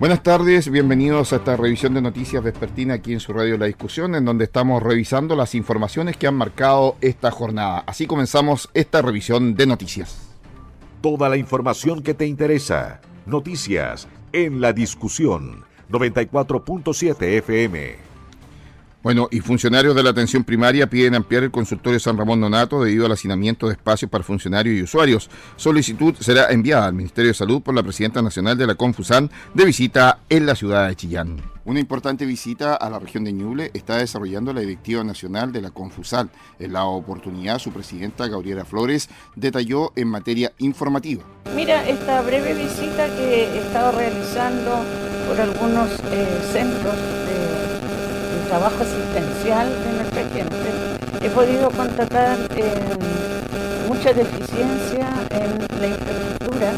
Buenas tardes, bienvenidos a esta revisión de noticias vespertina aquí en su radio La Discusión, en donde estamos revisando las informaciones que han marcado esta jornada. Así comenzamos esta revisión de noticias. Toda la información que te interesa. Noticias en la discusión. 94.7 FM. Bueno, y funcionarios de la atención primaria piden ampliar el consultorio San Ramón Donato debido al hacinamiento de espacios para funcionarios y usuarios. Solicitud será enviada al Ministerio de Salud por la Presidenta Nacional de la Confusan de visita en la ciudad de Chillán. Una importante visita a la región de Ñuble está desarrollando la Directiva Nacional de la Confusal. En la oportunidad, su presidenta, Gabriela Flores, detalló en materia informativa. Mira, esta breve visita que he estado realizando por algunos eh, centros trabajo asistencial de nuestra gente, he podido constatar eh, mucha deficiencia en la infraestructura.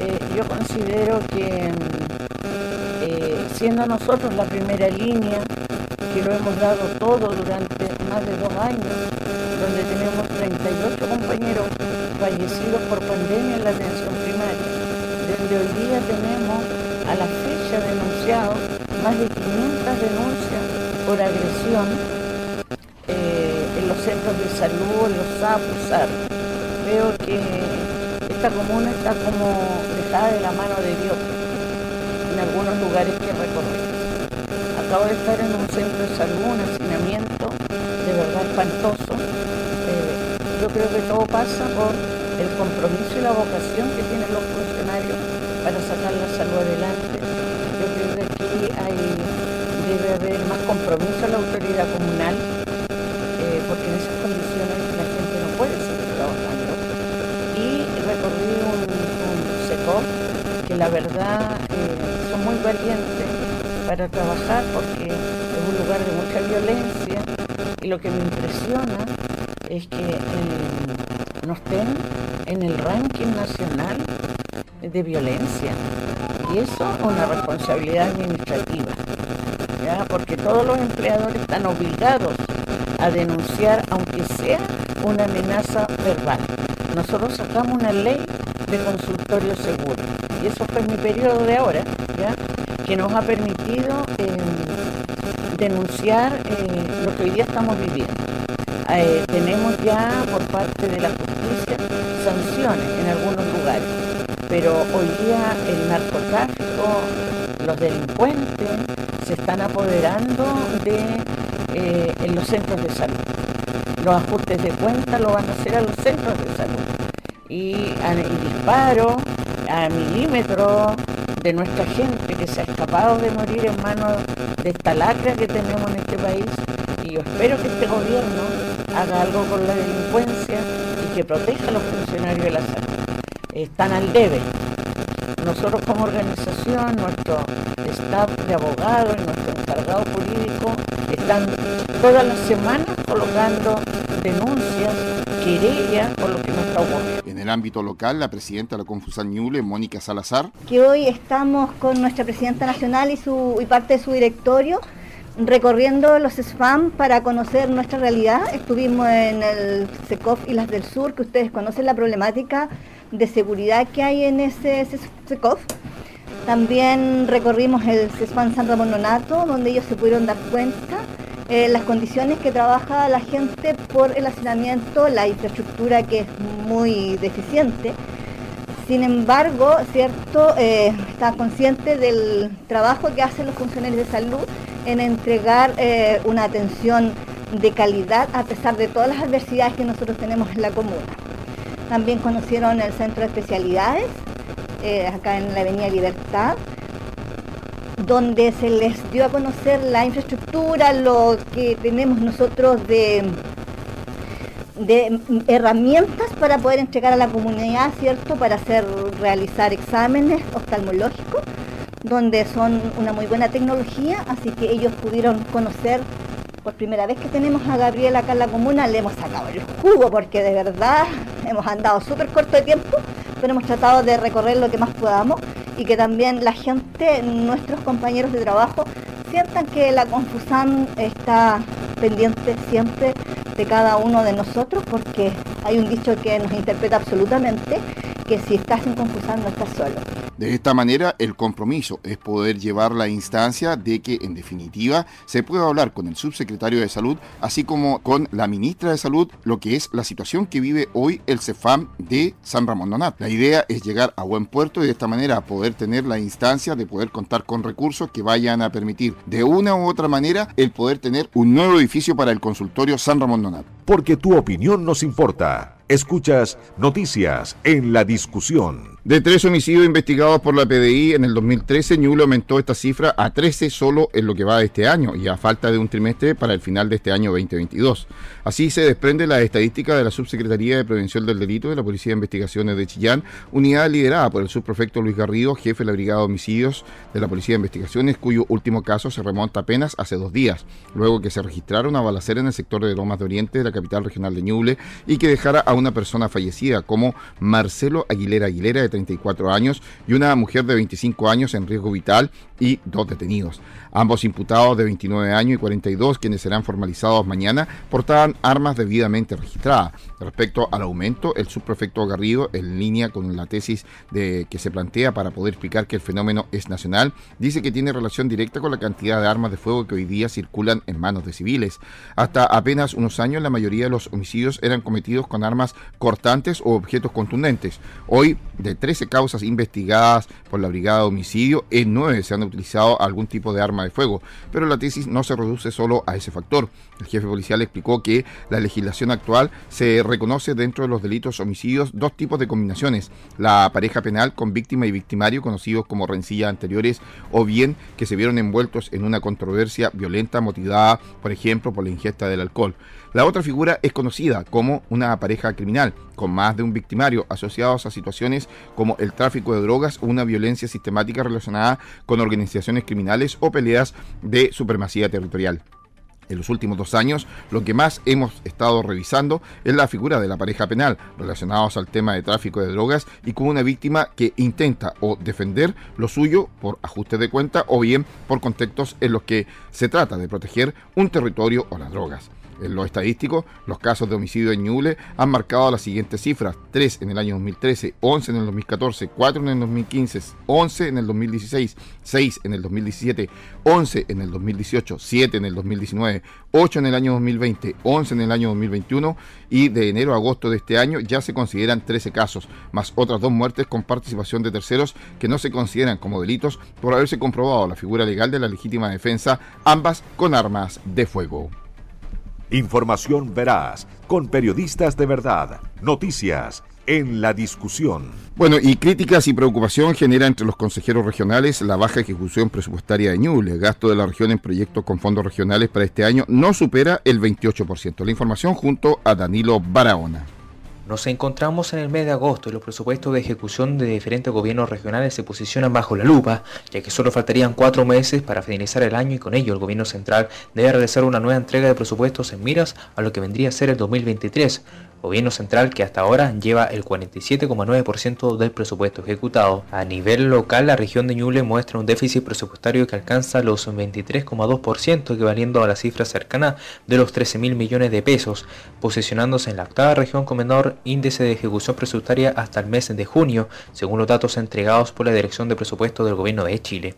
Eh, yo considero que eh, siendo nosotros la primera línea, que lo hemos dado todo durante más de dos años, donde tenemos 38 compañeros fallecidos por pandemia en la atención primaria, desde hoy día tenemos a la fecha denunciados más de 500 denuncias por agresión eh, en los centros de salud, en los SAPUSAR. Veo que esta comuna está como dejada de la mano de Dios en algunos lugares que recorrí. Acabo de estar en un centro de salud, un hacinamiento de verdad espantoso. Eh, yo creo que todo pasa por el compromiso y la vocación que tienen los funcionarios para sacar la salud adelante debe haber más compromiso a la autoridad comunal, eh, porque en esas condiciones la gente no puede seguir trabajando. Y recorrí un, un que la verdad eh, son muy valientes para trabajar porque es un lugar de mucha violencia y lo que me impresiona es que eh, no estén en el ranking nacional de violencia. Y eso es una responsabilidad administrativa, ¿ya? porque todos los empleadores están obligados a denunciar, aunque sea una amenaza verbal. Nosotros sacamos una ley de consultorio seguro, y eso fue mi periodo de ahora, ¿ya? que nos ha permitido em, denunciar eh, lo que hoy día estamos viviendo. Eh, tenemos ya por parte de la justicia sanciones en algunos lugares pero hoy día el narcotráfico, los delincuentes se están apoderando de eh, en los centros de salud. Los ajustes de cuenta lo van a hacer a los centros de salud. Y, el disparo a milímetros de nuestra gente que se ha escapado de morir en manos de esta lacra que tenemos en este país. Y yo espero que este gobierno haga algo con la delincuencia y que proteja a los funcionarios de la salud están al debe. Nosotros como organización, nuestro staff de abogados y nuestro encargado jurídico están todas las semanas colocando denuncias, querellas por lo que nos está ocurriendo. En el ámbito local, la presidenta de la Confusan Ñuble, Mónica Salazar. Que hoy estamos con nuestra presidenta nacional y, su, y parte de su directorio recorriendo los SFAM para conocer nuestra realidad. Estuvimos en el SECOF y las del Sur, que ustedes conocen la problemática de seguridad que hay en ese SECOF. También recorrimos el CESPAN San Ramón Nonato, donde ellos se pudieron dar cuenta eh, las condiciones que trabaja la gente por el hacinamiento, la infraestructura que es muy deficiente. Sin embargo, cierto, eh, está consciente del trabajo que hacen los funcionarios de salud en entregar eh, una atención de calidad a pesar de todas las adversidades que nosotros tenemos en la comuna. También conocieron el centro de especialidades, eh, acá en la Avenida Libertad, donde se les dio a conocer la infraestructura, lo que tenemos nosotros de, de herramientas para poder entregar a la comunidad, ¿cierto? Para hacer, realizar exámenes oftalmológicos, donde son una muy buena tecnología, así que ellos pudieron conocer por primera vez que tenemos a Gabriela acá en la comuna, le hemos sacado el jugo porque de verdad hemos andado súper corto de tiempo, pero hemos tratado de recorrer lo que más podamos y que también la gente, nuestros compañeros de trabajo, sientan que la Confusan está pendiente siempre de cada uno de nosotros porque hay un dicho que nos interpreta absolutamente que si estás en no estás solo. De esta manera, el compromiso es poder llevar la instancia de que, en definitiva, se pueda hablar con el subsecretario de Salud, así como con la ministra de Salud, lo que es la situación que vive hoy el CEFAM de San Ramón Donat. La idea es llegar a buen puerto y de esta manera poder tener la instancia de poder contar con recursos que vayan a permitir, de una u otra manera, el poder tener un nuevo edificio para el consultorio San Ramón Donat. Porque tu opinión nos importa. Escuchas noticias en la discusión. De tres homicidios investigados por la PDI en el 2013, Ñuble aumentó esta cifra a 13 solo en lo que va de este año y a falta de un trimestre para el final de este año 2022. Así se desprende la estadística de la Subsecretaría de Prevención del Delito de la Policía de Investigaciones de Chillán, unidad liderada por el subprefecto Luis Garrido, jefe de la Brigada de Homicidios de la Policía de Investigaciones, cuyo último caso se remonta apenas hace dos días, luego que se registrara una balacera en el sector de Lomas de Oriente de la capital regional de Ñuble y que dejara a una persona fallecida como Marcelo Aguilera Aguilera de 34 años y una mujer de 25 años en riesgo vital y dos detenidos. Ambos imputados de 29 años y 42, quienes serán formalizados mañana, portaban armas debidamente registradas. Respecto al aumento, el subprefecto Garrido, en línea con la tesis de que se plantea para poder explicar que el fenómeno es nacional, dice que tiene relación directa con la cantidad de armas de fuego que hoy día circulan en manos de civiles. Hasta apenas unos años, la mayoría de los homicidios eran cometidos con armas cortantes o objetos contundentes. Hoy, de 13 causas investigadas por la Brigada de Homicidio, en 9 se han utilizado algún tipo de arma de fuego, pero la tesis no se reduce solo a ese factor. El jefe policial explicó que la legislación actual se reconoce dentro de los delitos homicidios dos tipos de combinaciones, la pareja penal con víctima y victimario conocidos como rencillas anteriores o bien que se vieron envueltos en una controversia violenta motivada, por ejemplo, por la ingesta del alcohol. La otra figura es conocida como una pareja criminal, con más de un victimario, asociados a situaciones como el tráfico de drogas o una violencia sistemática relacionada con organizaciones criminales o peleas de supremacía territorial. En los últimos dos años, lo que más hemos estado revisando es la figura de la pareja penal relacionados al tema de tráfico de drogas y con una víctima que intenta o defender lo suyo por ajuste de cuenta o bien por contextos en los que se trata de proteger un territorio o las drogas. En lo estadístico, los casos de homicidio en Ñuble han marcado las siguientes cifras: 3 en el año 2013, 11 en el 2014, 4 en el 2015, 11 en el 2016, 6 en el 2017, 11 en el 2018, 7 en el 2019, 8 en el año 2020, 11 en el año 2021 y de enero a agosto de este año ya se consideran 13 casos, más otras dos muertes con participación de terceros que no se consideran como delitos por haberse comprobado la figura legal de la legítima defensa, ambas con armas de fuego. Información veraz, con periodistas de verdad, noticias en la discusión. Bueno, y críticas y preocupación genera entre los consejeros regionales la baja ejecución presupuestaria de Ñuble. El gasto de la región en proyectos con fondos regionales para este año no supera el 28%. La información junto a Danilo Barahona. Nos encontramos en el mes de agosto y los presupuestos de ejecución de diferentes gobiernos regionales se posicionan bajo la lupa, ya que solo faltarían cuatro meses para finalizar el año y con ello el gobierno central debe realizar una nueva entrega de presupuestos en miras a lo que vendría a ser el 2023, gobierno central que hasta ahora lleva el 47,9% del presupuesto ejecutado. A nivel local, la región de Ñuble muestra un déficit presupuestario que alcanza los 23,2%, equivaliendo a la cifra cercana de los 13 mil millones de pesos, posicionándose en la octava región con menor índice de ejecución presupuestaria hasta el mes de junio, según los datos entregados por la Dirección de Presupuesto del Gobierno de Chile.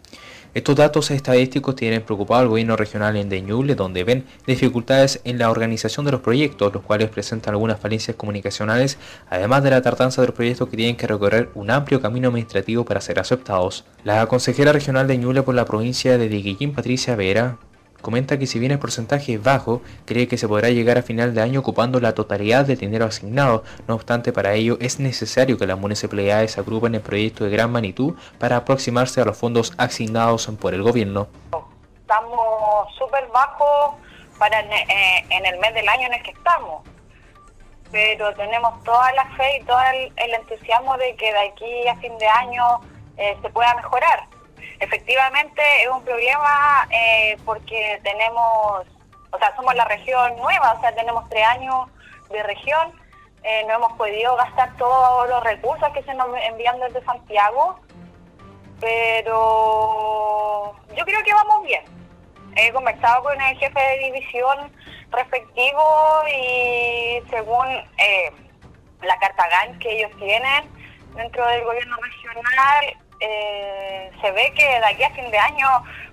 Estos datos estadísticos tienen preocupado al gobierno regional en Deñuble, donde ven dificultades en la organización de los proyectos, los cuales presentan algunas falencias comunicacionales, además de la tardanza de los proyectos que tienen que recorrer un amplio camino administrativo para ser aceptados. La consejera regional de Ñuble por la provincia de Diguillín, Patricia Vera, comenta que si bien el porcentaje es bajo, cree que se podrá llegar a final de año ocupando la totalidad del dinero asignado. No obstante, para ello es necesario que las municipalidades agrupen el proyecto de gran magnitud para aproximarse a los fondos asignados por el gobierno. Estamos súper bajos para eh, en el mes del año en el que estamos, pero tenemos toda la fe y todo el, entusiasmo de que de aquí a fin de año eh, se pueda mejorar efectivamente es un problema eh, porque tenemos o sea, somos la región nueva, o sea, tenemos tres años de región, eh, no hemos podido gastar todos los recursos que se nos envían desde Santiago, pero yo creo que vamos bien. He conversado con el jefe de división respectivo y según eh, la carta GAN que ellos tienen dentro del gobierno regional, eh, se ve que de aquí a fin de año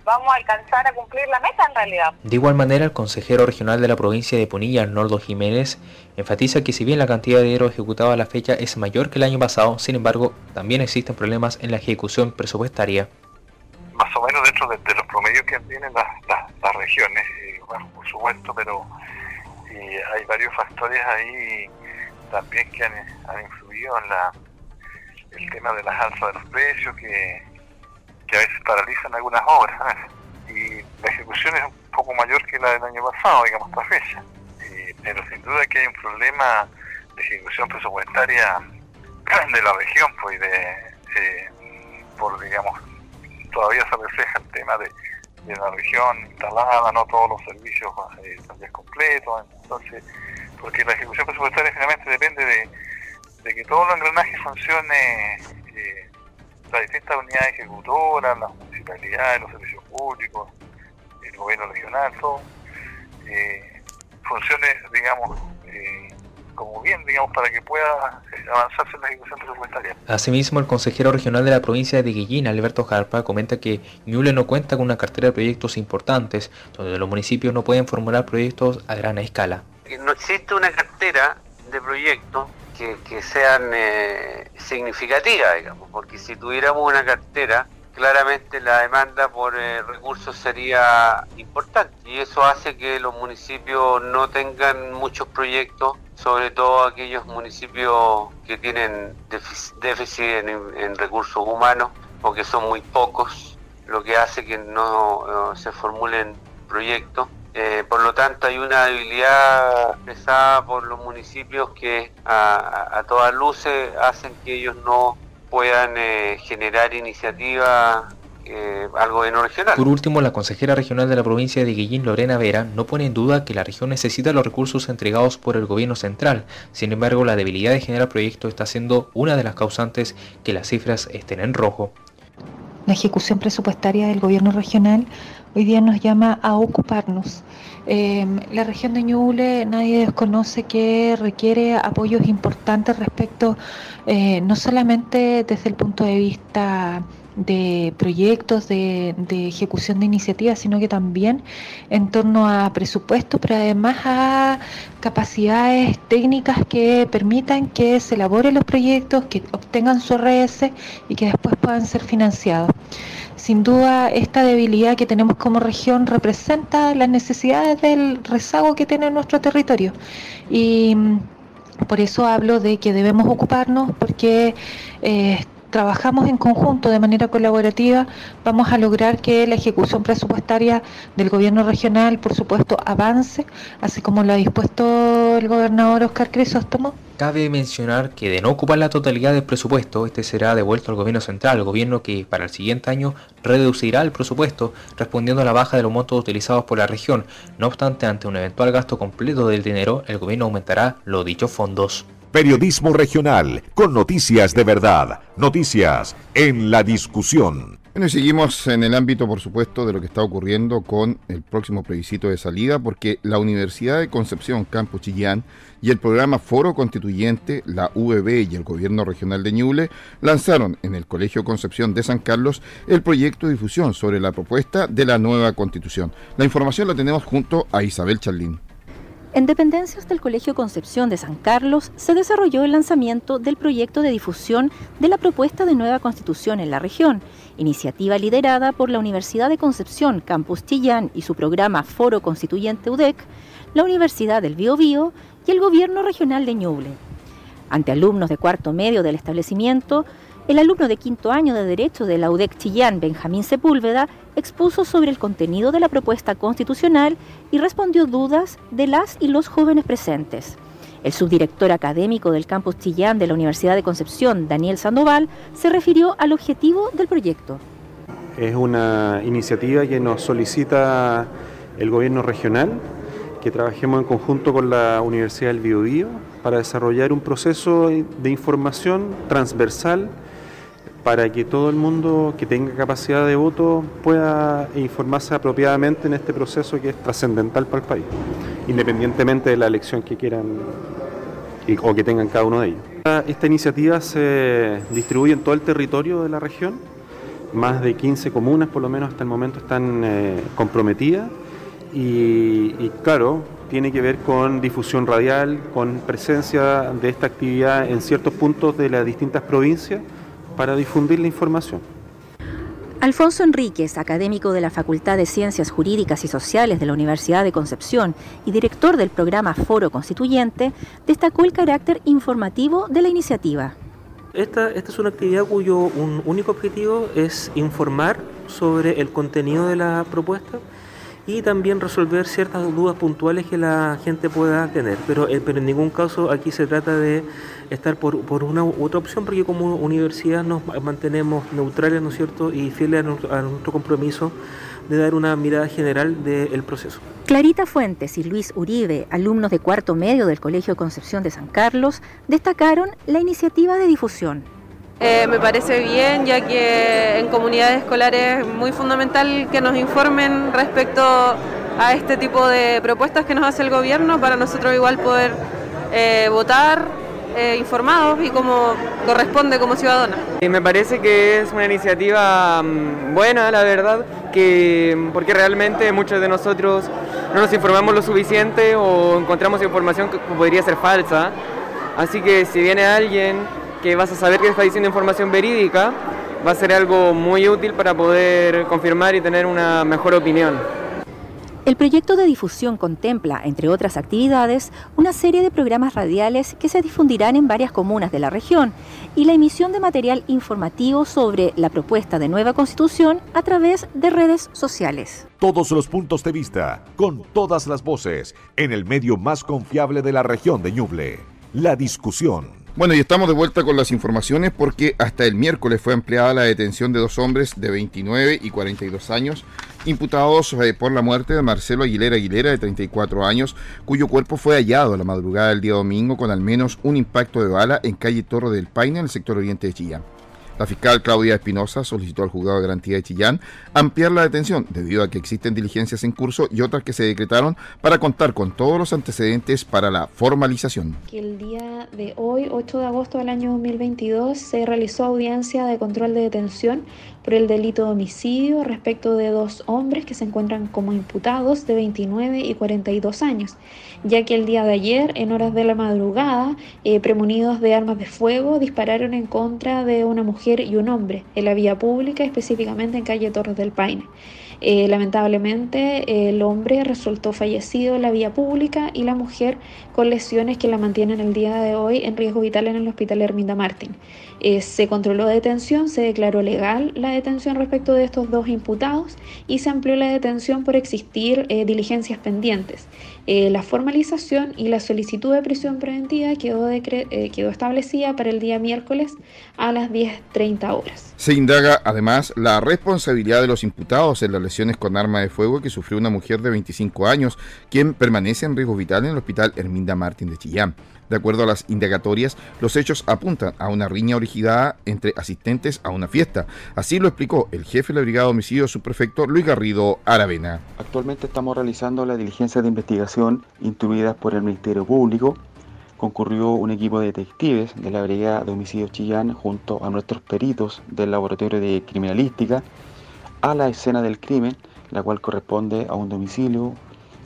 vamos a alcanzar a cumplir la meta en realidad. De igual manera, el consejero regional de la provincia de Punilla, Arnoldo Jiménez, enfatiza que si bien la cantidad de dinero ejecutado a la fecha es mayor que el año pasado, sin embargo, también existen problemas en la ejecución presupuestaria. Más o menos dentro de, los promedios que tienen las, regiones, por supuesto, pero hay varios factores ahí también que han, han influido en la el tema de las alzas de los precios que, a veces paralizan algunas obras. Y la ejecución es un poco mayor que la del año pasado, digamos, esta fecha. pero sin duda que hay un problema de ejecución presupuestaria de la región, pues, de, eh, por, digamos, todavía se refleja el tema de, la región instalada, no todos los servicios eh, completos, entonces, porque la ejecución presupuestaria finalmente depende de de que todo el engranaje funcione, eh, las distintas unidades ejecutoras, las municipalidades, los servicios públicos, el gobierno regional, todo, eh, funcione, digamos, eh, como bien, digamos, para que pueda avanzarse en la ejecución presupuestaria. Asimismo, el consejero regional de la provincia de Guillín, Alberto Jarpa, comenta que Ñuble no cuenta con una cartera de proyectos importantes, donde los municipios no pueden formular proyectos a gran escala. No existe una cartera de proyectos que, sean eh, significativas, digamos, porque si tuviéramos una cartera, claramente la demanda por eh, recursos sería importante y eso hace que los municipios no tengan muchos proyectos, sobre todo aquellos municipios que tienen déficit en, recursos humanos o que son muy pocos, lo que hace que no se formulen proyectos eh, por lo tanto, hay una debilidad expresada por los municipios que a, todas luces hacen que ellos no puedan eh, generar iniciativa eh, al gobierno regional. Por último, la consejera regional de la provincia de Guillín, Lorena Vera, no pone en duda que la región necesita los recursos entregados por el gobierno central. Sin embargo, la debilidad de generar proyectos está siendo una de las causantes que las cifras estén en rojo. La ejecución presupuestaria del gobierno regional hoy día nos llama a ocuparnos. Em, la región de Ñuble nadie desconoce que requiere apoyos importantes respecto, eh, no solamente desde el punto de vista de proyectos, de, ejecución de iniciativas, sino que también en torno a presupuestos, pero además a capacidades técnicas que permitan que se elaboren los proyectos, que obtengan su RS y que después puedan ser financiados. Sin duda, esta debilidad que tenemos como región representa las necesidades del rezago que tiene nuestro territorio. Y mm, por eso hablo de que debemos ocuparnos porque eh, trabajamos en conjunto de manera colaborativa, vamos a lograr que la ejecución presupuestaria del gobierno regional, por supuesto, avance, así como lo ha dispuesto el gobernador Oscar Crisóstomo. Cabe mencionar que de no ocupar la totalidad del presupuesto, este será devuelto al gobierno central, gobierno que para el siguiente año reducirá el presupuesto respondiendo a la baja de los montos utilizados por la región. No obstante, ante un eventual gasto completo del dinero, el gobierno aumentará los dichos fondos. Periodismo regional, con noticias de verdad, noticias en la discusión. Bueno, y seguimos en el ámbito, por supuesto, de lo que está ocurriendo con el próximo plebiscito de salida, porque la Universidad de Concepción, Campus Chillán, y el programa Foro Constituyente, la UBB y el Gobierno Regional de Ñuble lanzaron en el Colegio Concepción de San Carlos el proyecto de difusión sobre la propuesta de la nueva Constitución. La información la tenemos junto a Isabel Charlín. En dependencias del Colegio Concepción de San Carlos se desarrolló el lanzamiento del proyecto de difusión de la propuesta de nueva constitución en la región, iniciativa liderada por la Universidad de Concepción Campus Chillán y su programa Foro Constituyente UDEC, la Universidad del Biobío y el Gobierno Regional de Ñuble. Ante alumnos de cuarto medio del establecimiento, el alumno de quinto año de Derecho de la UDEC Chillán, Benjamín Sepúlveda, expuso sobre el contenido de la propuesta constitucional y respondió dudas de las y los jóvenes presentes. El subdirector académico del campus Chillán de la Universidad de Concepción, Daniel Sandoval, se refirió al objetivo del proyecto. Es una iniciativa que nos solicita el gobierno regional que trabajemos en conjunto con la Universidad del Biobío para desarrollar un proceso de información transversal para que todo el mundo que tenga capacidad de voto pueda informarse apropiadamente en este proceso que es trascendental para el país, independientemente de la elección que quieran o que tengan cada uno de ellos. Esta iniciativa se distribuye en todo el territorio de la región, más de 15 comunas por lo menos hasta el momento están eh, comprometidas y, y claro, tiene que ver con difusión radial, con presencia de esta actividad en ciertos puntos de las distintas provincias para difundir la información. Alfonso Enríquez, académico de la Facultad de Ciencias Jurídicas y Sociales de la Universidad de Concepción y director del programa Foro Constituyente, destacó el carácter informativo de la iniciativa. Esta, esta es una actividad cuyo un único objetivo es informar sobre el contenido de la propuesta y también resolver ciertas dudas puntuales que la gente pueda tener. Pero, eh, pero en ningún caso aquí se trata de estar por, una u otra opción, porque como universidad nos mantenemos neutrales, ¿no es cierto?, y fieles a nuestro, compromiso de dar una mirada general del proceso. Clarita Fuentes y Luis Uribe, alumnos de cuarto medio del Colegio Concepción de San Carlos, destacaron la iniciativa de difusión. Eh, me parece bien, ya que en comunidades escolares es muy fundamental que nos informen respecto a este tipo de propuestas que nos hace el gobierno para nosotros igual poder eh, votar eh, informados y como corresponde como ciudadana. me parece que es una iniciativa mm, buena, la verdad, que porque realmente muchos de nosotros no nos informamos lo suficiente o encontramos información que podría ser falsa. Así que si viene alguien que vas a saber que está diciendo información verídica, va a ser algo muy útil para poder confirmar y tener una mejor opinión. El proyecto de difusión contempla, entre otras actividades, una serie de programas radiales que se difundirán en varias comunas de la región y la emisión de material informativo sobre la propuesta de nueva constitución a través de redes sociales. Todos los puntos de vista, con todas las voces, en el medio más confiable de la región de Ñuble. La discusión. Bueno, y estamos de vuelta con las informaciones porque hasta el miércoles fue ampliada la detención de dos hombres de 29 y 42 años imputados eh, por la muerte de Marcelo Aguilera Aguilera de 34 años, cuyo cuerpo fue hallado la madrugada del día domingo con al menos un impacto de bala en calle Torre del Paine en el sector oriente de Chillán. La fiscal Claudia Espinosa solicitó al juzgado de garantía de Chillán ampliar la detención debido a que existen diligencias en curso y otras que se decretaron para contar con todos los antecedentes para la formalización. El día de hoy, 8 de agosto del año 2022, se realizó audiencia de control de detención por el delito de homicidio respecto de dos hombres que se encuentran como imputados de 29 y 42 años, ya que el día de ayer, en horas de la madrugada, eh, premunidos de armas de fuego, dispararon en contra de una mujer y un hombre en la vía pública, específicamente en calle Torres del Paine. Eh, lamentablemente el hombre resultó fallecido en la vía pública y la mujer con lesiones que la mantienen el día de hoy en riesgo vital en el hospital Herminda Martín. Eh, se controló detención, se declaró legal la detención respecto de estos dos imputados y se amplió la detención por existir eh, diligencias pendientes. Eh, la formalización y la solicitud de prisión preventiva quedó, quedó establecida para el día miércoles a las 10.30 horas. Se indaga además la responsabilidad de los imputados en las lesiones con arma de fuego que sufrió una mujer de 25 años, quien permanece en riesgo vital en el hospital Herminda Martín de Chillán. De acuerdo a las indagatorias, los hechos apuntan a una riña originada entre asistentes a una fiesta. Así lo explicó el jefe de la Brigada de Homicidio Subprefecto Luis Garrido Aravena. Actualmente estamos realizando la diligencia de investigación instruidas por el Ministerio Público. Concurrió un equipo de detectives de la Brigada de Homicidio Chillán junto a nuestros peritos del Laboratorio de Criminalística a la escena del crimen, la cual corresponde a un domicilio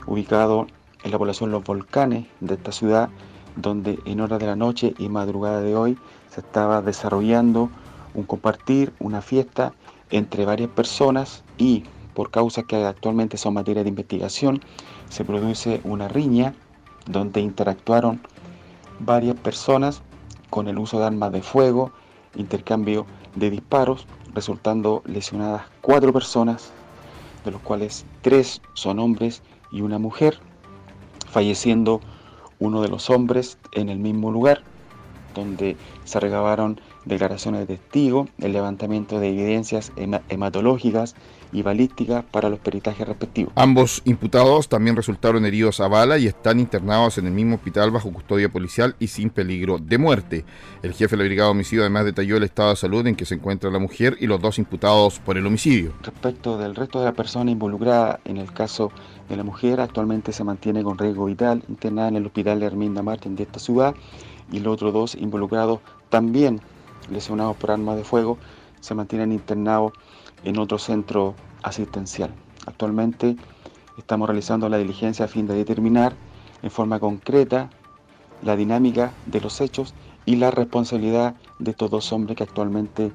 ubicado en la población Los Volcanes de esta ciudad donde en horas de la noche y madrugada de hoy se estaba desarrollando un compartir, una fiesta entre varias personas y por causas que actualmente son materia de investigación, se produce una riña donde interactuaron varias personas con el uso de armas de fuego, intercambio de disparos, resultando lesionadas cuatro personas, de los cuales tres son hombres y una mujer, falleciendo uno de los hombres en el mismo lugar donde se recabaron declaraciones de testigos, el levantamiento de evidencias hematológicas y balísticas para los peritajes respectivos. Ambos imputados también resultaron heridos a bala y están internados en el mismo hospital bajo custodia policial y sin peligro de muerte. El jefe de la Brigada de Homicidio además detalló el estado de salud en que se encuentra la mujer y los dos imputados por el homicidio. Respecto del resto de la persona involucrada en el caso de la mujer, actualmente se mantiene con riesgo vital internada en el hospital de Herminda Martín de esta ciudad y los otros dos involucrados también lesionados por armas de fuego se mantienen internados en otro centro asistencial. Actualmente estamos realizando la diligencia a fin de determinar en forma concreta la dinámica de los hechos y la responsabilidad de estos dos hombres que actualmente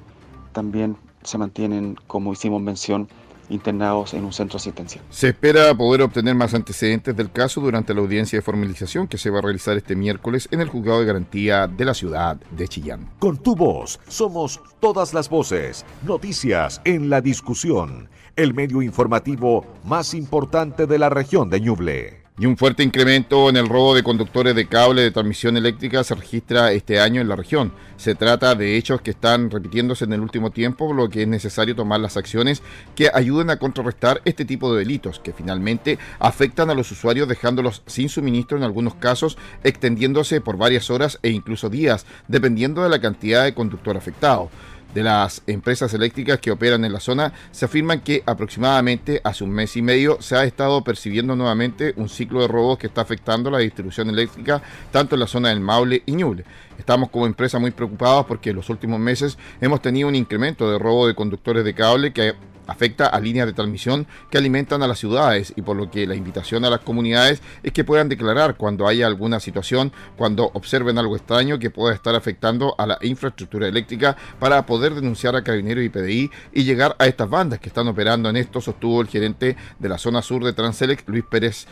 también se mantienen, como hicimos mención, internados en un centro asistencial. Se espera poder obtener más antecedentes del caso durante la audiencia de formalización que se va a realizar este miércoles en el juzgado de garantía de la ciudad de Chillán. Con tu voz somos todas las voces, noticias en la discusión, el medio informativo más importante de la región de Ñuble. Y un fuerte incremento en el robo de conductores de cable de transmisión eléctrica se registra este año en la región. Se trata de hechos que están repitiéndose en el último tiempo, por lo que es necesario tomar las acciones que ayuden a contrarrestar este tipo de delitos, que finalmente afectan a los usuarios dejándolos sin suministro en algunos casos, extendiéndose por varias horas e incluso días, dependiendo de la cantidad de conductor afectado de las empresas eléctricas que operan en la zona se afirman que aproximadamente hace un mes y medio se ha estado percibiendo nuevamente un ciclo de robos que está afectando la distribución eléctrica tanto en la zona del Maule y Ñuble. Estamos como empresa muy preocupados porque en los últimos meses hemos tenido un incremento de robo de conductores de cable que afecta a líneas de transmisión que alimentan a las ciudades y por lo que la invitación a las comunidades es que puedan declarar cuando haya alguna situación, cuando observen algo extraño que pueda estar afectando a la infraestructura eléctrica para poder denunciar a Carabineros y PDI y llegar a estas bandas que están operando en esto, sostuvo el gerente de la zona sur de Transelec, Luis Pérez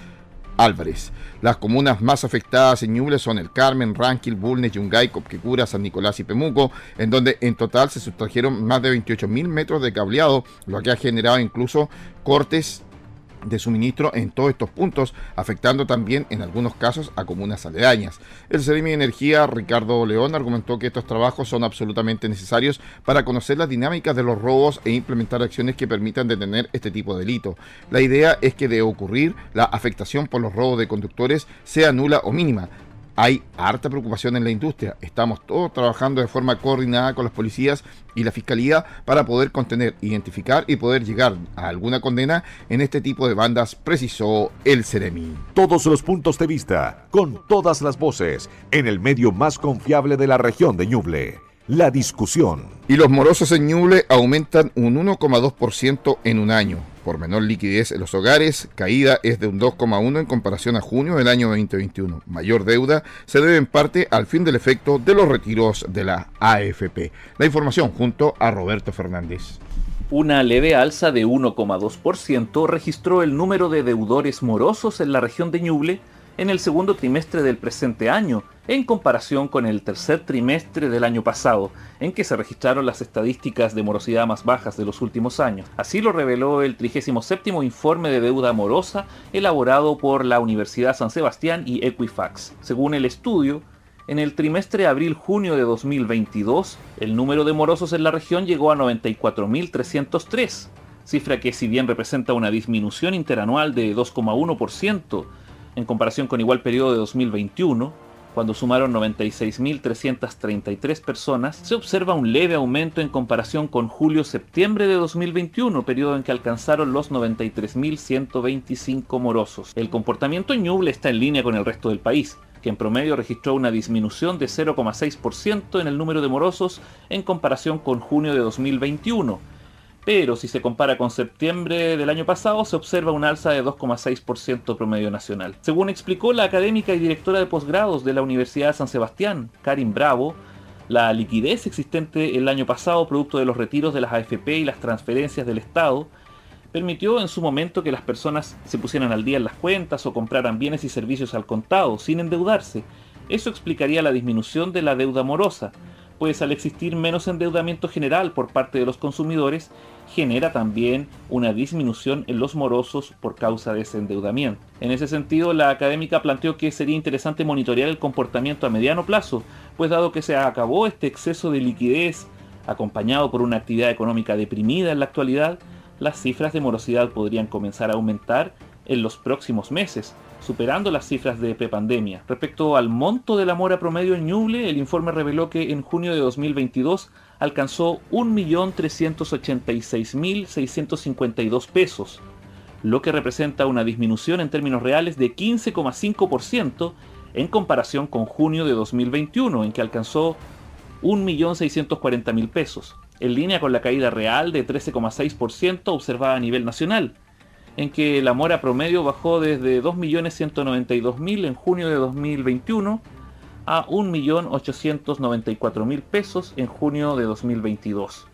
Álvarez. Las comunas más afectadas en Ñuble son el Carmen, Ranquil, Bulnes, Yungay, Copquecura, San Nicolás y Pemuco, en donde en total se sustrajeron más de 28 mil metros de cableado, lo que ha generado incluso cortes de suministro en todos estos puntos, afectando también en algunos casos a comunas aledañas. El Ceremi de Energía, Ricardo León, argumentó que estos trabajos son absolutamente necesarios para conocer las dinámicas de los robos e implementar acciones que permitan detener este tipo de delito. La idea es que de ocurrir, la afectación por los robos de conductores sea nula o mínima, hay harta preocupación en la industria. Estamos todos trabajando de forma coordinada con las policías y la fiscalía para poder contener, identificar y poder llegar a alguna condena en este tipo de bandas, precisó el Ceremi. Todos los puntos de vista, con todas las voces, en el medio más confiable de la región de Ñuble. La discusión. Y los morosos en Ñuble aumentan un 1,2% en un año. Por menor liquidez en los hogares, caída es de un 2,1 en comparación a junio del año 2021. Mayor deuda se debe en parte al fin del efecto de los retiros de la AFP. La información junto a Roberto Fernández. Una leve alza de 1,2% registró el número de deudores morosos en la región de Ñuble en el segundo trimestre del presente año, en comparación con el tercer trimestre del año pasado, en que se registraron las estadísticas de morosidad más bajas de los últimos años. Así lo reveló el 37 informe de deuda morosa elaborado por la Universidad San Sebastián y Equifax. Según el estudio, en el trimestre abril-junio de 2022, el número de morosos en la región llegó a 94.303, cifra que si bien representa una disminución interanual de 2,1%, en comparación con igual periodo de 2021, cuando sumaron 96.333 personas, se observa un leve aumento en comparación con julio-septiembre de 2021, periodo en que alcanzaron los 93.125 morosos. El comportamiento en Ñuble está en línea con el resto del país, que en promedio registró una disminución de 0,6% en el número de morosos en comparación con junio de 2021 pero si se compara con septiembre del año pasado se observa un alza de 2,6% promedio nacional. Según explicó la académica y directora de posgrados de la Universidad de San Sebastián, Karin Bravo, la liquidez existente el año pasado producto de los retiros de las AFP y las transferencias del Estado permitió en su momento que las personas se pusieran al día en las cuentas o compraran bienes y servicios al contado sin endeudarse. Eso explicaría la disminución de la deuda morosa, pues al existir menos endeudamiento general por parte de los consumidores, genera también una disminución en los morosos por causa de ese endeudamiento. En ese sentido, la académica planteó que sería interesante monitorear el comportamiento a mediano plazo, pues dado que se acabó este exceso de liquidez acompañado por una actividad económica deprimida en la actualidad, las cifras de morosidad podrían comenzar a aumentar en los próximos meses, superando las cifras de prepandemia. Respecto al monto de la mora promedio en Ñuble, el informe reveló que en junio de 2022 alcanzó 1.386.652 pesos, lo que representa una disminución en términos reales de 15,5% en comparación con junio de 2021, en que alcanzó 1.640.000 pesos, en línea con la caída real de 13,6% observada a nivel nacional, en que la mora promedio bajó desde 2.192.000 en junio de 2021 a 1.894.000 pesos en junio de 2022.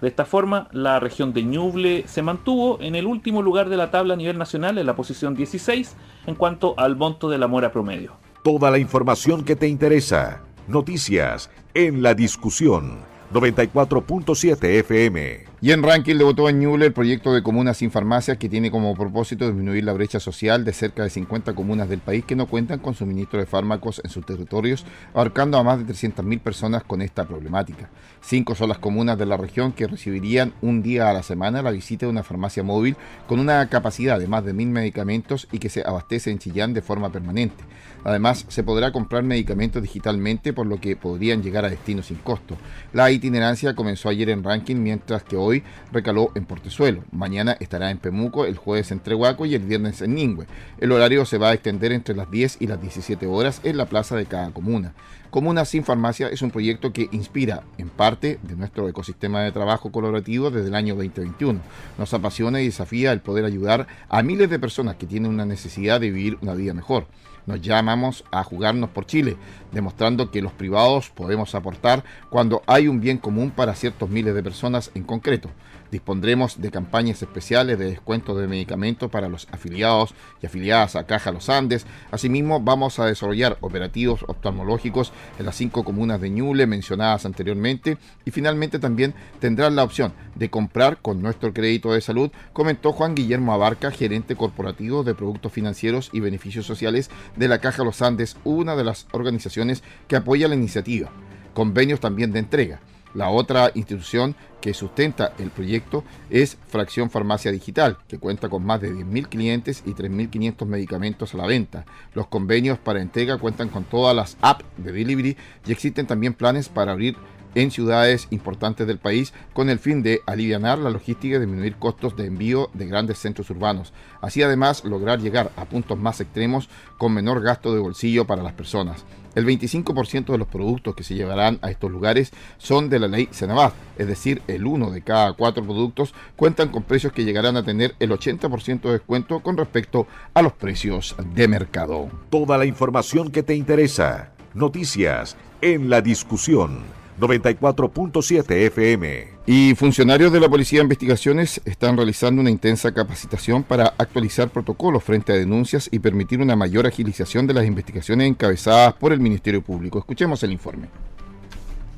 De esta forma, la región de Ñuble se mantuvo en el último lugar de la tabla a nivel nacional, en la posición 16, en cuanto al monto de la mora promedio. Toda la información que te interesa. Noticias en la discusión 94.7 FM. Y en ranking le votó a Ñuble el proyecto de comunas sin farmacias que tiene como propósito disminuir la brecha social de cerca de 50 comunas del país que no cuentan con suministro de fármacos en sus territorios, abarcando a más de 300.000 personas con esta problemática. Cinco son las comunas de la región que recibirían un día a la semana la visita de una farmacia móvil con una capacidad de más de mil medicamentos y que se abastece en Chillán de forma permanente. Además, se podrá comprar medicamentos digitalmente, por lo que podrían llegar a destino sin costo. La itinerancia comenzó ayer en Ranking, mientras que hoy recaló en Portezuelo. Mañana estará en Pemuco, el jueves en Trehuaco y el viernes en Ningüe. El horario se va a extender entre las 10 y las 17 horas en la plaza de cada comuna. Comuna sin Farmacia es un proyecto que inspira en parte de nuestro ecosistema de trabajo colaborativo desde el año 2021. Nos apasiona y desafía el poder ayudar a miles de personas que tienen una necesidad de vivir una vida mejor. Nos llamamos a jugarnos por Chile, demostrando que los privados podemos aportar cuando hay un bien común para ciertos miles de personas en concreto. Dispondremos de campañas especiales de descuento de medicamentos para los afiliados y afiliadas a Caja Los Andes. Asimismo, vamos a desarrollar operativos oftalmológicos en las cinco comunas de Ñuble mencionadas anteriormente y finalmente también tendrán la opción de comprar con nuestro crédito de salud, comentó Juan Guillermo Abarca, gerente corporativo de productos financieros y beneficios sociales de la Caja Los Andes, una de las organizaciones que apoya la iniciativa. Convenios también de entrega. La otra institución que sustenta el proyecto es Fracción Farmacia Digital, que cuenta con más de 10.000 clientes y 3.500 medicamentos a la venta. Los convenios para entrega cuentan con todas las apps de delivery y existen también planes para abrir en ciudades importantes del país con el fin de aliviar la logística y disminuir costos de envío de grandes centros urbanos. Así además lograr llegar a puntos más extremos con menor gasto de bolsillo para las personas. El 25% de los productos que se llevarán a estos lugares son de la ley Senabad, es decir, el uno de cada cuatro productos cuentan con precios que llegarán a tener el 80% de descuento con respecto a los precios de mercado. Toda la información que te interesa. Noticias en la discusión 94.7 FM. Y funcionarios de la Policía de Investigaciones están realizando una intensa capacitación para actualizar protocolos frente a denuncias y permitir una mayor agilización de las investigaciones encabezadas por el Ministerio Público. Escuchemos el informe.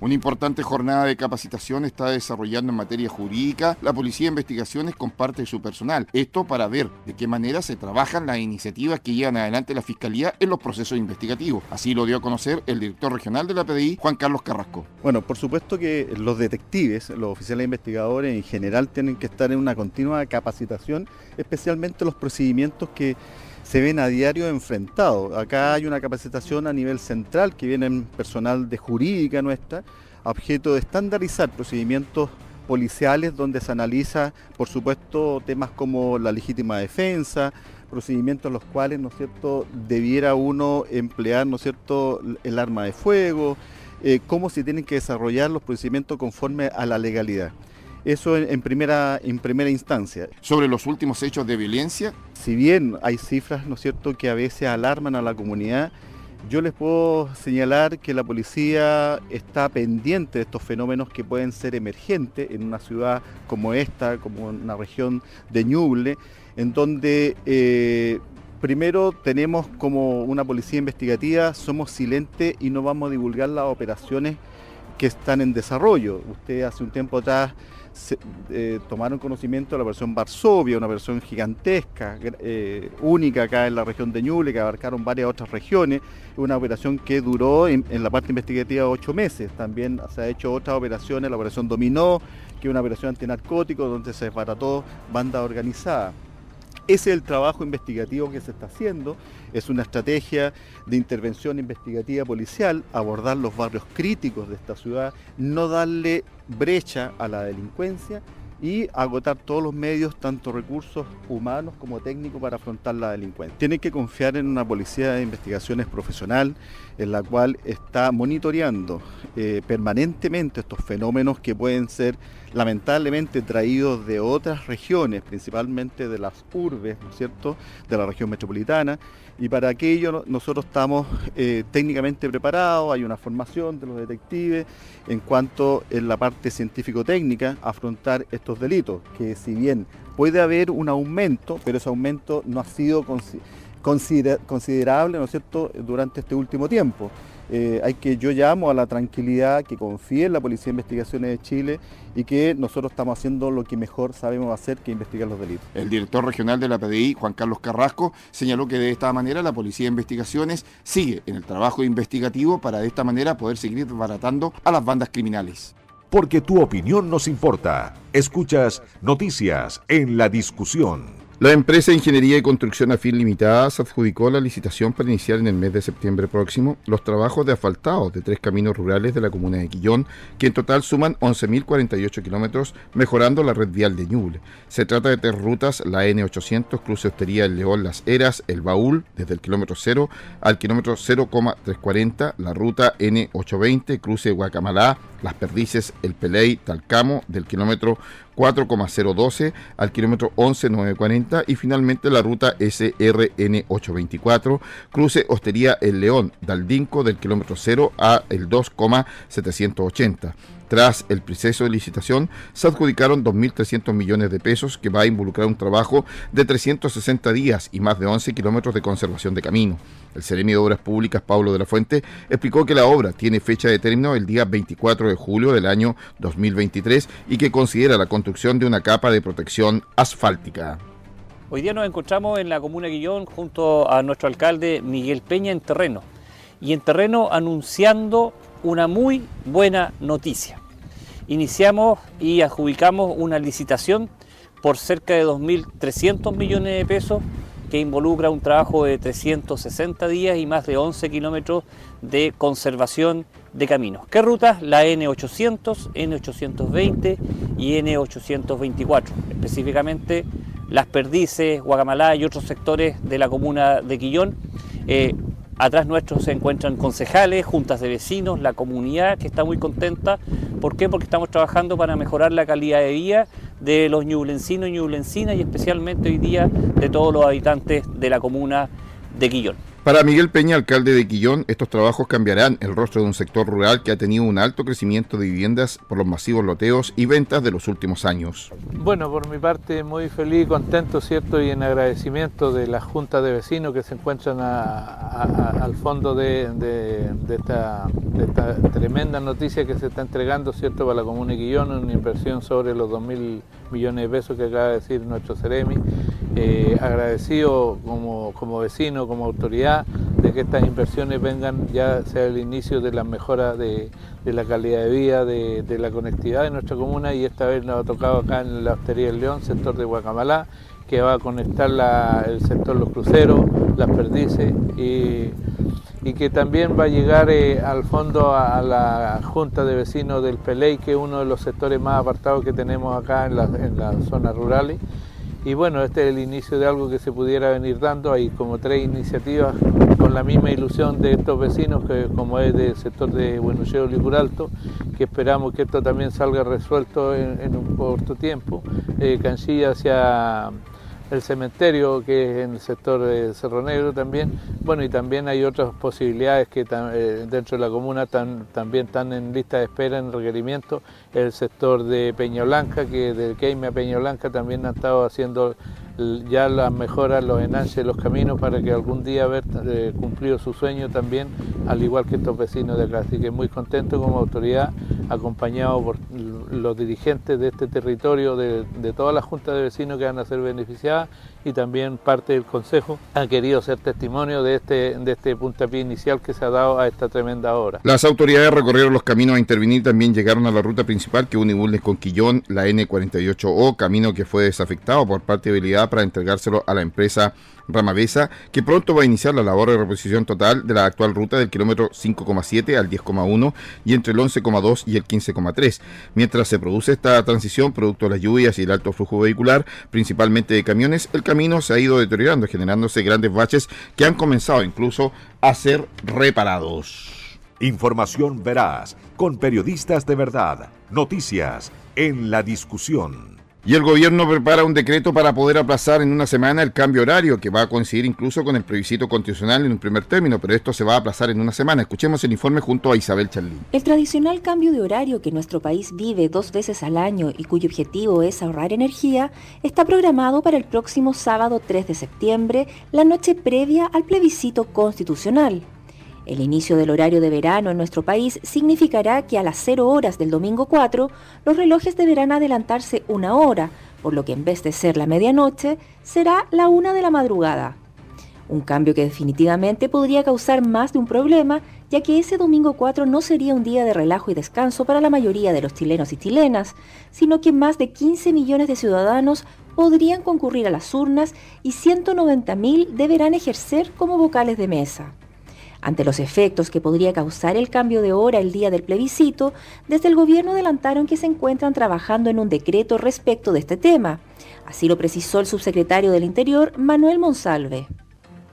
Una importante jornada de capacitación está desarrollando en materia jurídica la Policía de Investigaciones con parte de su personal. Esto para ver de qué manera se trabajan las iniciativas que llevan adelante la Fiscalía en los procesos investigativos. Así lo dio a conocer el director regional de la PDI, Juan Carlos Carrasco. Bueno, por supuesto que los detectives, los oficiales investigadores en general tienen que estar en una continua capacitación, especialmente los procedimientos que se ven a diario enfrentados. Acá hay una capacitación a nivel central que viene personal de jurídica nuestra, objeto de estandarizar procedimientos policiales donde se analiza, por supuesto, temas como la legítima defensa, procedimientos en los cuales, ¿no cierto?, debiera uno emplear, ¿no cierto?, el arma de fuego, eh, cómo se tienen que desarrollar los procedimientos conforme a la legalidad. Eso en, primera, en primera instancia. Sobre los últimos hechos de violencia. Si bien hay cifras, ¿no es cierto?, que a veces alarman a la comunidad, yo les puedo señalar que la policía está pendiente de estos fenómenos que pueden ser emergentes en una ciudad como esta, como una región de Ñuble, en donde eh, primero tenemos como una policía investigativa, somos silentes y no vamos a divulgar las operaciones que están en desarrollo. Usted hace un tiempo atrás eh, tomaron conocimiento de la versión Varsovia, una versión gigantesca, eh, única acá en la región de Ñuble, que abarcaron varias otras regiones, una operación que duró en, la parte investigativa ocho meses. También se ha hecho otras operaciones, la operación Dominó, que es una operación antinarcótico, donde se desbarató banda organizada. Ese es el trabajo investigativo que se está haciendo, es una estrategia de intervención investigativa policial, abordar los barrios críticos de esta ciudad, no darle brecha a la delincuencia y agotar todos los medios, tanto recursos humanos como técnicos, para afrontar la delincuencia. Tienen que confiar en una policía de investigaciones profesional, en la cual está monitoreando eh, permanentemente estos fenómenos que pueden ser lamentablemente traídos de otras regiones, principalmente de las urbes, ¿no es cierto?, de la región metropolitana, y para aquello nosotros estamos eh, técnicamente preparados, hay una formación de los detectives en cuanto en la parte científico-técnica afrontar estos delitos, que si bien puede haber un aumento, pero ese aumento no ha sido considerable, ¿no es cierto?, durante este último tiempo. Eh, hay que, yo llamo a la tranquilidad, que confíe en la Policía de Investigaciones de Chile y que nosotros estamos haciendo lo que mejor sabemos hacer, que investigar los delitos. El director regional de la PDI, Juan Carlos Carrasco, señaló que de esta manera la Policía de Investigaciones sigue en el trabajo investigativo para de esta manera poder seguir desbaratando a las bandas criminales. Porque tu opinión nos importa. Escuchas noticias en la discusión. La empresa Ingeniería y Construcción Afil Limitada se adjudicó la licitación para iniciar en el mes de septiembre próximo los trabajos de asfaltado de tres caminos rurales de la comuna de Quillón, que en total suman 11.048 kilómetros, mejorando la red vial de Ñuble. Se trata de tres rutas, la N800, cruce Hostería El León Las Heras, El Baúl, desde el kilómetro 0 al kilómetro 0,340, la ruta N820, cruce Guacamalá, Las Perdices, El Peley, Talcamo, del kilómetro 4,012 al kilómetro 11,940 y finalmente la ruta SRN 824, cruce Hostería El León, Daldinco del kilómetro 0 a el 2,780. Tras el proceso de licitación, se adjudicaron 2.300 millones de pesos que va a involucrar un trabajo de 360 días y más de 11 kilómetros de conservación de camino. El Seremi de Obras Públicas, Pablo de la Fuente, explicó que la obra tiene fecha de término el día 24 de julio del año 2023 y que considera la construcción de una capa de protección asfáltica. Hoy día nos encontramos en la comuna Guillón junto a nuestro alcalde Miguel Peña en terreno y en terreno anunciando una muy buena noticia iniciamos y adjudicamos una licitación por cerca de 2.300 millones de pesos que involucra un trabajo de 360 días y más de 11 kilómetros de conservación de caminos. ¿Qué rutas? La N800, N820 y N824, específicamente Las Perdices, Guacamalá y otros sectores de la comuna de Quillón. Eh, Atrás nuestro se encuentran concejales, juntas de vecinos, la comunidad que está muy contenta. ¿Por qué? Porque estamos trabajando para mejorar la calidad de vida de los ñublencinos y ñublencinas y especialmente hoy día de todos los habitantes de la comuna de Quillón. Para Miguel Peña, alcalde de Quillón, estos trabajos cambiarán el rostro de un sector rural que ha tenido un alto crecimiento de viviendas por los masivos loteos y ventas de los últimos años. Bueno, por mi parte muy feliz, contento, ¿cierto? Y en agradecimiento de la Junta de Vecinos que se encuentran al fondo de, esta, tremenda noticia que se está entregando, ¿cierto? Para la Comuna de Quillón, una inversión sobre los 2.000 millones de pesos que acaba de decir nuestro Ceremi. Eh, agradecido como, como vecino, como autoridad, de que estas inversiones vengan ya sea el inicio de la mejora de, la calidad de vida, de, la conectividad de nuestra comuna y esta vez nos ha tocado acá en la Hostería del León, sector de Guacamalá, que va a conectar el sector Los Cruceros, Las Perdices y, que también va a llegar eh, al fondo a, la Junta de Vecinos del Peley, que es uno de los sectores más apartados que tenemos acá en, en las zonas rurales y bueno, este es el inicio de algo que se pudiera venir dando. Hay como tres iniciativas con la misma ilusión de estos vecinos, que como es del sector de Buenucheo Alto, que esperamos que esto también salga resuelto en, un corto tiempo. Eh, Canchilla hacia el cementerio que es en el sector de Cerro Negro también. Bueno, y también hay otras posibilidades que eh, dentro de la comuna también están en lista de espera, en requerimiento. El sector de Peña Blanca, que del Queime a Peña Blanca también han estado haciendo ya las mejoras, los enanches los caminos para que algún día haber eh, cumplido su sueño también, al igual que estos vecinos de acá. Así que muy contento como autoridad, acompañado por los dirigentes de este territorio, de, de todas las juntas de vecinos que van a ser beneficiadas y también parte del Consejo han querido ser testimonio de este, de este puntapié inicial que se ha dado a esta tremenda obra. Las autoridades recorrieron los caminos a intervenir, también llegaron a la ruta principal que une Bulnes con Quillón, la N48O, camino que fue desafectado por parte de habilidad para entregárselo a la empresa Ramavesa, que pronto va a iniciar la labor de reposición total de la actual ruta del kilómetro 5,7 al 10,1 y entre el 11,2 y el 15,3. Mientras se produce esta transición, producto de las lluvias y el alto flujo vehicular, principalmente de camiones, el camino se ha ido deteriorando, generándose grandes baches que han comenzado incluso a ser reparados. Información veraz, con periodistas de verdad, noticias en la discusión. Y el gobierno prepara un decreto para poder aplazar en una semana el cambio horario, que va a coincidir incluso con el plebiscito constitucional en un primer término, pero esto se va a aplazar en una semana. Escuchemos el informe junto a Isabel Charlín. El tradicional cambio de horario que nuestro país vive dos veces al año y cuyo objetivo es ahorrar energía, está programado para el próximo sábado 3 de septiembre, la noche previa al plebiscito constitucional. El inicio del horario de verano en nuestro país significará que a las 0 horas del domingo 4 los relojes deberán adelantarse una hora, por lo que en vez de ser la medianoche, será la una de la madrugada. Un cambio que definitivamente podría causar más de un problema, ya que ese domingo 4 no sería un día de relajo y descanso para la mayoría de los chilenos y chilenas, sino que más de 15 millones de ciudadanos podrían concurrir a las urnas y 190.000 deberán ejercer como vocales de mesa. Ante los efectos que podría causar el cambio de hora el día del plebiscito, desde el gobierno adelantaron que se encuentran trabajando en un decreto respecto de este tema. Así lo precisó el subsecretario del Interior, Manuel Monsalve.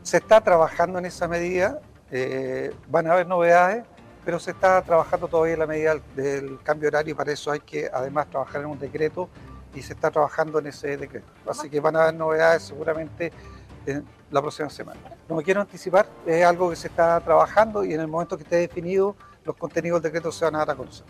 Se está trabajando en esa medida, eh, van a haber novedades, pero se está trabajando todavía en la medida del cambio horario y para eso hay que además trabajar en un decreto y se está trabajando en ese decreto. Así que van a haber novedades seguramente en la próxima semana. No me quiero anticipar, es algo que se está trabajando y en el momento que esté definido, los contenidos del decreto se van a dar a conocer.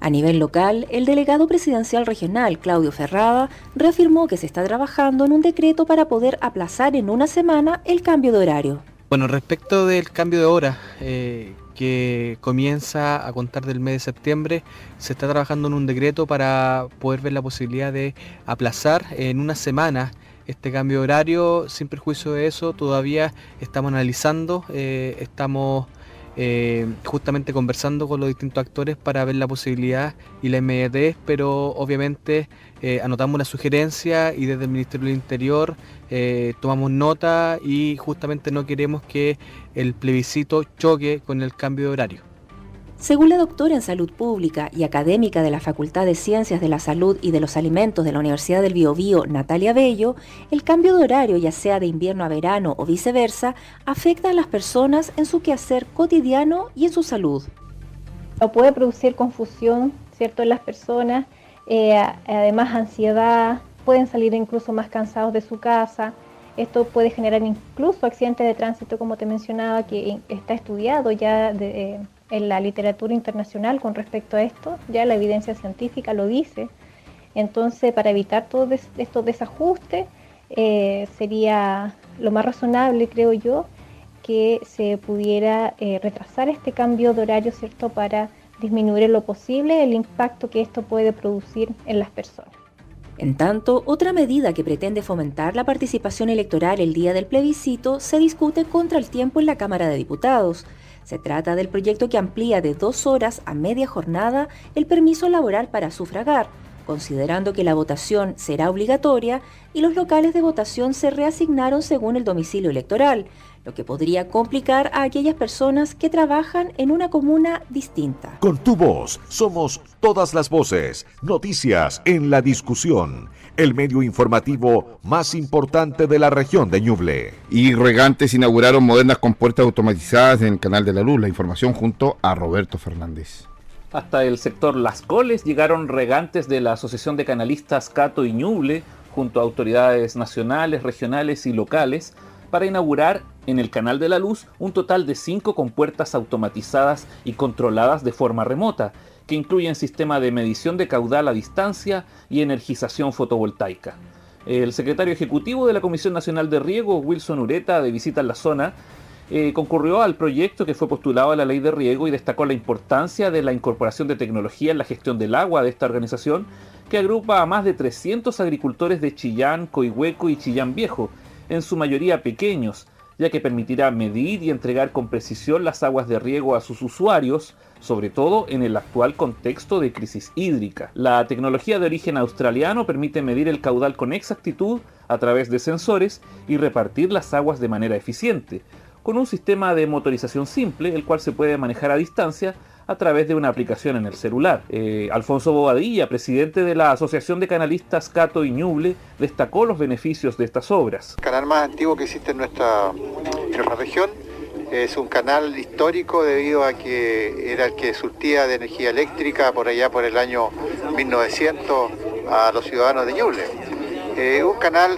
A nivel local, el delegado presidencial regional, Claudio Ferrada, reafirmó que se está trabajando en un decreto para poder aplazar en una semana el cambio de horario. Bueno, respecto del cambio de hora, eh, que comienza a contar del mes de septiembre, se está trabajando en un decreto para poder ver la posibilidad de aplazar en una semana este cambio de horario, sin perjuicio de eso, todavía estamos analizando, eh, estamos eh, justamente conversando con los distintos actores para ver la posibilidad y la inmediatez, pero obviamente eh, anotamos una sugerencia y desde el Ministerio del Interior tomamos nota y justamente no queremos que el plebiscito choque con el cambio de horario. Según la doctora en salud pública y académica de la Facultad de Ciencias de la Salud y de los Alimentos de la Universidad del Biobío, Natalia Bello, el cambio de horario, ya sea de invierno a verano o viceversa, afecta a las personas en su quehacer cotidiano y en su salud. O puede producir confusión, ¿cierto?, en las personas, eh, además ansiedad, pueden salir incluso más cansados de su casa. Esto puede generar incluso accidentes de tránsito, como te mencionaba, que está estudiado ya de, eh, en la literatura internacional con respecto a esto, ya la evidencia científica lo dice. Entonces, para evitar todos estos desajustes, eh, sería lo más razonable, creo yo, que se pudiera eh, retrasar este cambio de horario, ¿cierto?, para disminuir en lo posible el impacto que esto puede producir en las personas. En tanto, otra medida que pretende fomentar la participación electoral el día del plebiscito se discute contra el tiempo en la Cámara de Diputados. Se trata del proyecto que amplía de dos horas a media jornada el permiso laboral para sufragar, considerando que la votación será obligatoria y los locales de votación se reasignaron según el domicilio electoral, lo que podría complicar a aquellas personas que trabajan en una comuna distinta. Con tu voz somos todas las voces, noticias en la discusión el medio informativo más importante de la región de Ñuble. Y regantes inauguraron modernas compuertas automatizadas en el Canal de la Luz. La información junto a Roberto Fernández. Hasta el sector Las Coles llegaron regantes de la Asociación de Canalistas Cato y Ñuble junto a autoridades nacionales, regionales y locales para inaugurar en el Canal de la Luz un total de cinco compuertas automatizadas y controladas de forma remota que incluyen sistema de medición de caudal a distancia y energización fotovoltaica. El secretario ejecutivo de la Comisión Nacional de Riego, Wilson Ureta, de visita en la zona, eh, concurrió al proyecto que fue postulado a la ley de riego y destacó la importancia de la incorporación de tecnología en la gestión del agua de esta organización, que agrupa a más de 300 agricultores de Chillán, Coihueco y Chillán Viejo, en su mayoría pequeños, ya que permitirá medir y entregar con precisión las aguas de riego a sus usuarios, sobre todo en el actual contexto de crisis hídrica. La tecnología de origen australiano permite medir el caudal con exactitud a través de sensores y repartir las aguas de manera eficiente, con un sistema de motorización simple, el cual se puede manejar a distancia a través de una aplicación en el celular. Eh, Alfonso Bobadilla, presidente de la Asociación de Canalistas Cato y Ñuble, destacó los beneficios de estas obras. El canal más antiguo que existe en nuestra, región es un canal histórico debido a que era el que surtía de energía eléctrica por allá por el año 1900 a los ciudadanos de Ñuble. Eh, un canal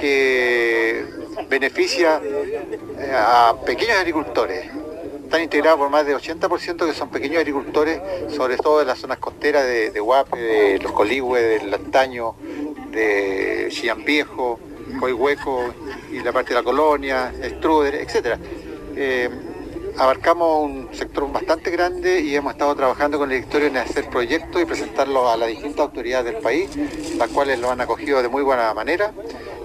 que beneficia eh, a pequeños agricultores. Están integrados por más de 80% que son pequeños agricultores, sobre todo en las zonas costeras de, de Huape, de Los Coligües, del Lantaño, de Chillán Viejo, Coihueco y la parte de la colonia, Struder, etc. Eh, abarcamos un sector bastante grande y hemos estado trabajando con el directorio en hacer proyectos y presentarlos a las distintas autoridades del país, las cuales lo han acogido de muy buena manera.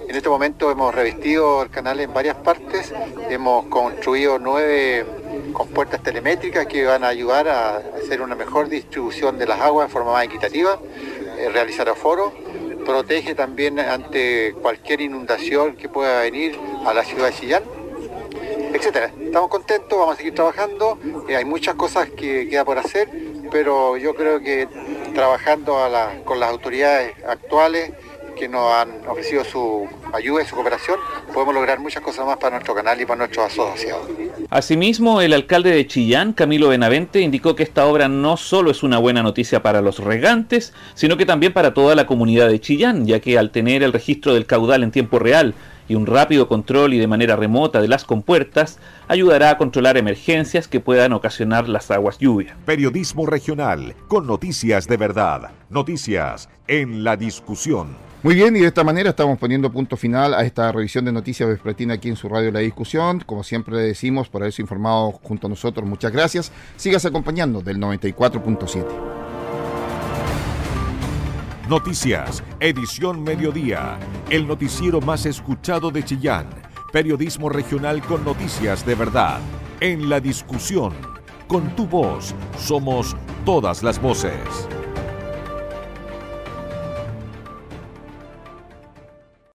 En este momento hemos revestido el canal en varias partes, hemos construido nueve compuertas telemétricas que van a ayudar a hacer una mejor distribución de las aguas de forma más equitativa, eh, realizar aforos, protege también ante cualquier inundación que pueda venir a la ciudad de Chillán, etcétera. Estamos contentos, vamos a seguir trabajando, eh, hay muchas cosas que queda por hacer, pero yo creo que trabajando con las autoridades actuales que nos han ofrecido su ayuda y su cooperación, podemos lograr muchas cosas más para nuestro canal y para nuestros asociados. Asimismo, el alcalde de Chillán, Camilo Benavente, indicó que esta obra no solo es una buena noticia para los regantes, sino que también para toda la comunidad de Chillán, ya que al tener el registro del caudal en tiempo real y un rápido control y de manera remota de las compuertas, ayudará a controlar emergencias que puedan ocasionar las aguas lluvia. Periodismo regional, con noticias de verdad, noticias en la discusión. Muy bien, y de esta manera estamos poniendo punto final a esta revisión de noticias vespertina aquí en su radio La Discusión. Como siempre le decimos, por haberse informado junto a nosotros, muchas gracias. Sigas acompañando del 94.7. Noticias, edición mediodía, el noticiero más escuchado de Chillán. Periodismo regional con noticias de verdad. En la discusión, con tu voz, somos todas las voces.